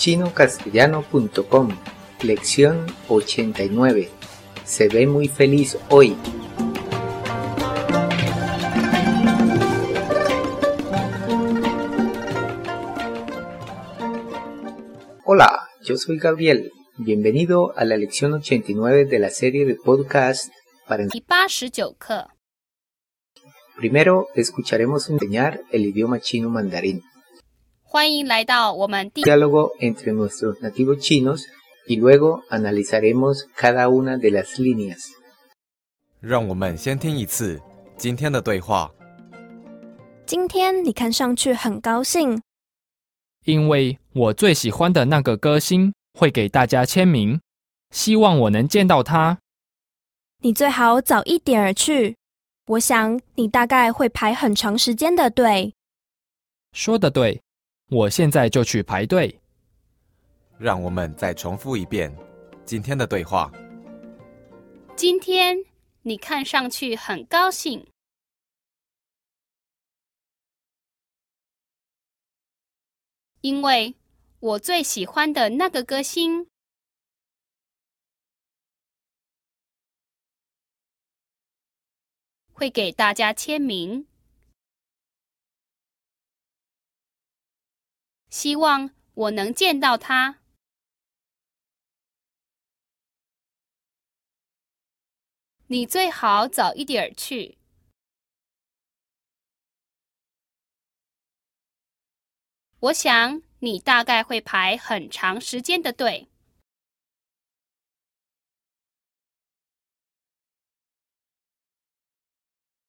chinocastellano.com Lección 89 Se ve muy feliz hoy. Hola, yo soy Gabriel. Bienvenido a la lección 89 de la serie de podcast para Primero escucharemos enseñar el idioma chino mandarín. Diálogo entre nuestros nativos chinos y luego analizaremos cada una de las líneas. 让我们先听一次今天的对话。今天你看上去很高兴，因为我最喜欢的那个歌星会给大家签名，希望我能见到他。你最好早一点儿去，我想你大概会排很长时间的队。说的对，我现在就去排队。让我们再重复一遍今天的对话。今天你看上去很高兴，因为我最喜欢的那个歌星会给大家签名，希望我能见到他。你最好早一点去。我想。你大概会排很长时间的队。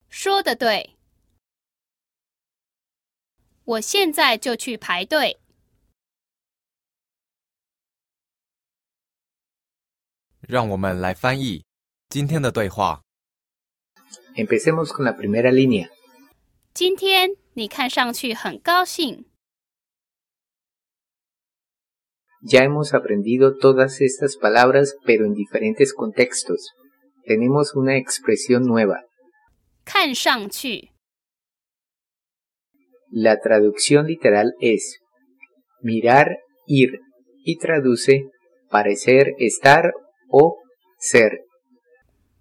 说的对，我现在就去排队。让我们来翻译今天的对话。Empecemos con la primera línea。今天你看上去很高兴。Ya hemos aprendido todas estas palabras, pero en diferentes contextos. Tenemos una expresión nueva. La traducción literal es mirar, ir y traduce parecer, estar o ser.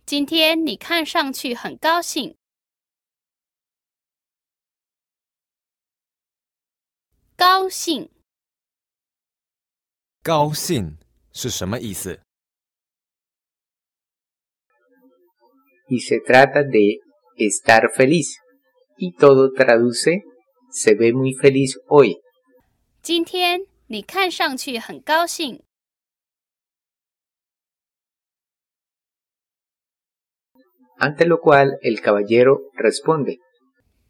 今天你看上去很高兴。高兴。高兴是什么意思？Y se trata de estar feliz. Y todo traduce se ve muy feliz hoy. 今天你看上去很高兴。Ante lo cual el caballero responde.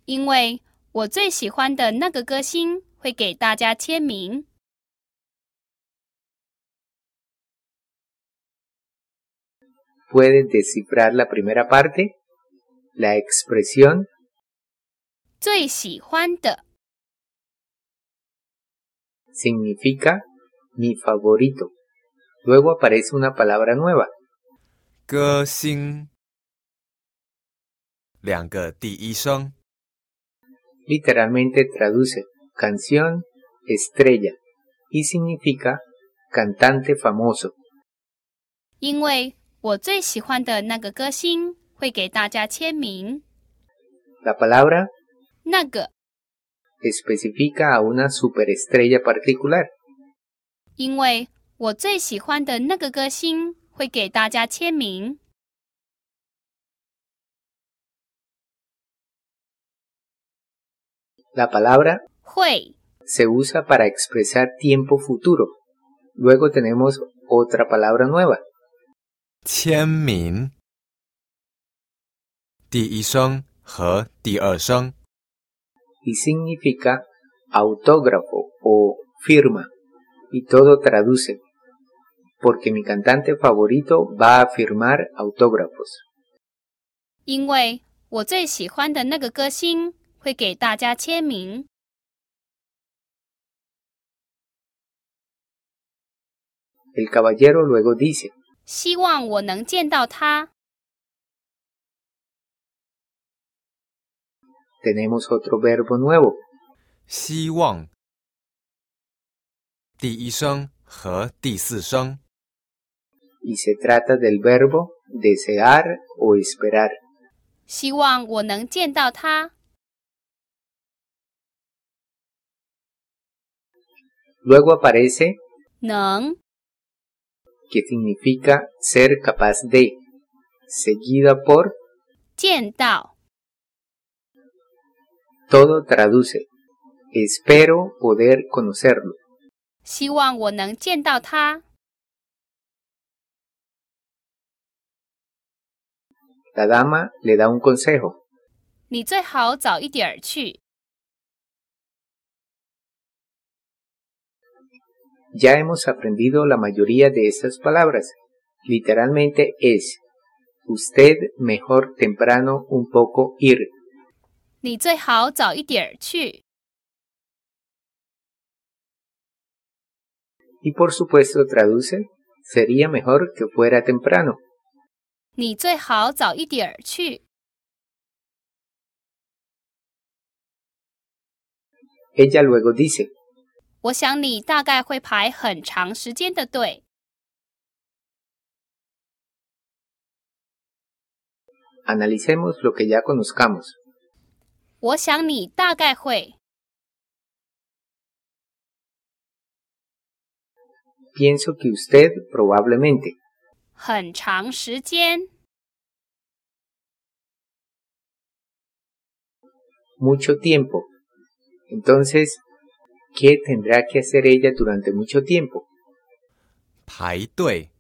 因为我最喜欢的那个歌星会给大家签名。puede descifrar la primera parte, la expresión significa mi favorito. Luego aparece una palabra nueva. Literalmente traduce canción estrella y significa cantante famoso. 我最喜欢的那个歌星会给大家签名。La palabra 那个 especifica a una superestrella particular。因为我最喜欢的那个歌星会给大家签名。La palabra 会 se usa para expresar tiempo futuro. Luego tenemos otra palabra nueva. 签名，第一声和第二声。 Y significa autógrafo o firma. Y todo traduce. Porque mi cantante favorito va a firmar autógrafos. 因为我最喜欢的那个歌星会给大家签名。El caballero luego dice. 希望我能见到他。 Tenemos otro verbo nuevo. 希望 第一声和第四声。 y se trata del verbo desear o esperar. 希望我能见到他。 Luego aparece 能 que significa ser capaz de, seguida por 见到， todo traduce. Espero poder conocerlo. 希望我能见到他。 La dama le da un consejo. 你最好早一点儿去。 Ya hemos aprendido la mayoría de estas palabras. Literalmente es usted mejor temprano un poco ir. 你最好早一点儿去。Y por supuesto traduce sería mejor que fuera temprano. 你最好早一点儿去。Ella luego dice 我想你大概会排很长时间的队。analicemos lo que ya conozcamos. 我想你大概会。Pienso que usted probablemente. 很长时间，mucho tiempo. Entonces, ¿qué tendrá que hacer ella durante mucho tiempo? 排队。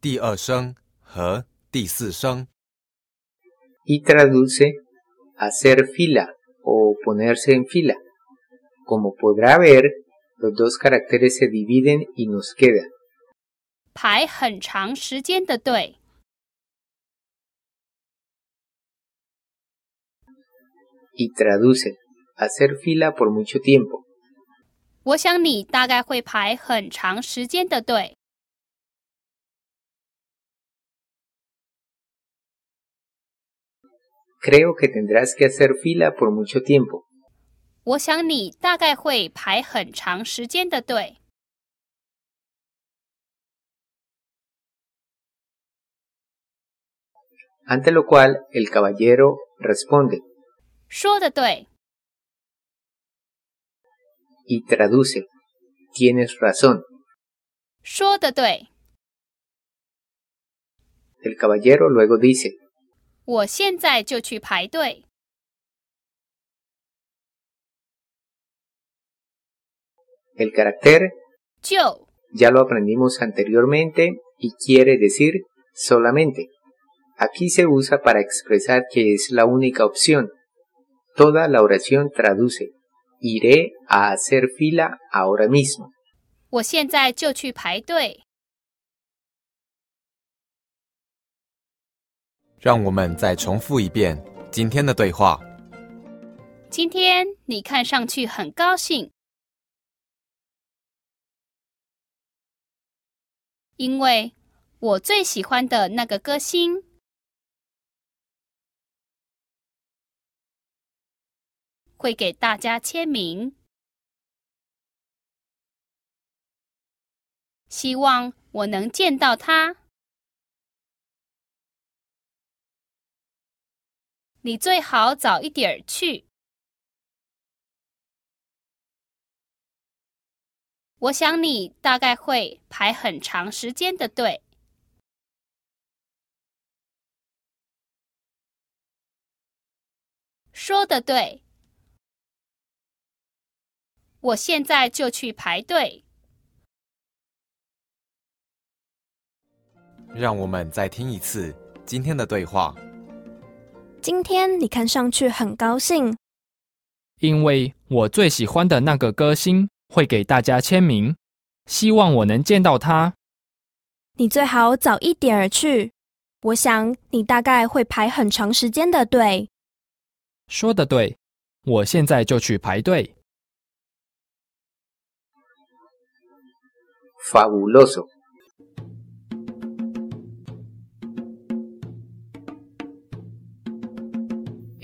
第二声和第四声。Y traduce hacer fila o ponerse en fila. Como podrá ver, los dos caracteres se dividen y nos queda 排很长时间的队。 y traduce hacer fila por mucho tiempo. 我想你大概会排很长时间的队。 Creo que tendrás que hacer fila por mucho tiempo. 我想你大概会排很长时间的队。 Ante lo cual el caballero responde 说的对， y traduce tienes razón. 说的对， El caballero luego dice 我现在就去排队。 el carácter 就 ya lo aprendimos anteriormente y quiere decir solamente. Aquí se usa para expresar que es la única opción. Toda la oración traduce iré a hacer fila ahora mismo. 我现在就去排队。 让我们再重复一遍今天的对话。今天你看上去很高兴，因为我最喜欢的那个歌星会给大家签名，希望我能见到他。你最好早一点去。我想你大概会排很长时间的队。说的对，我现在就去排队。让我们再听一次今天的对话。今天你看上去很高兴，因为我最喜欢的那个歌星会给大家签名，希望我能见到他。你最好早一点儿去。我想你大概会排很长时间的队。说的对，我现在就去排队。Fabuloso.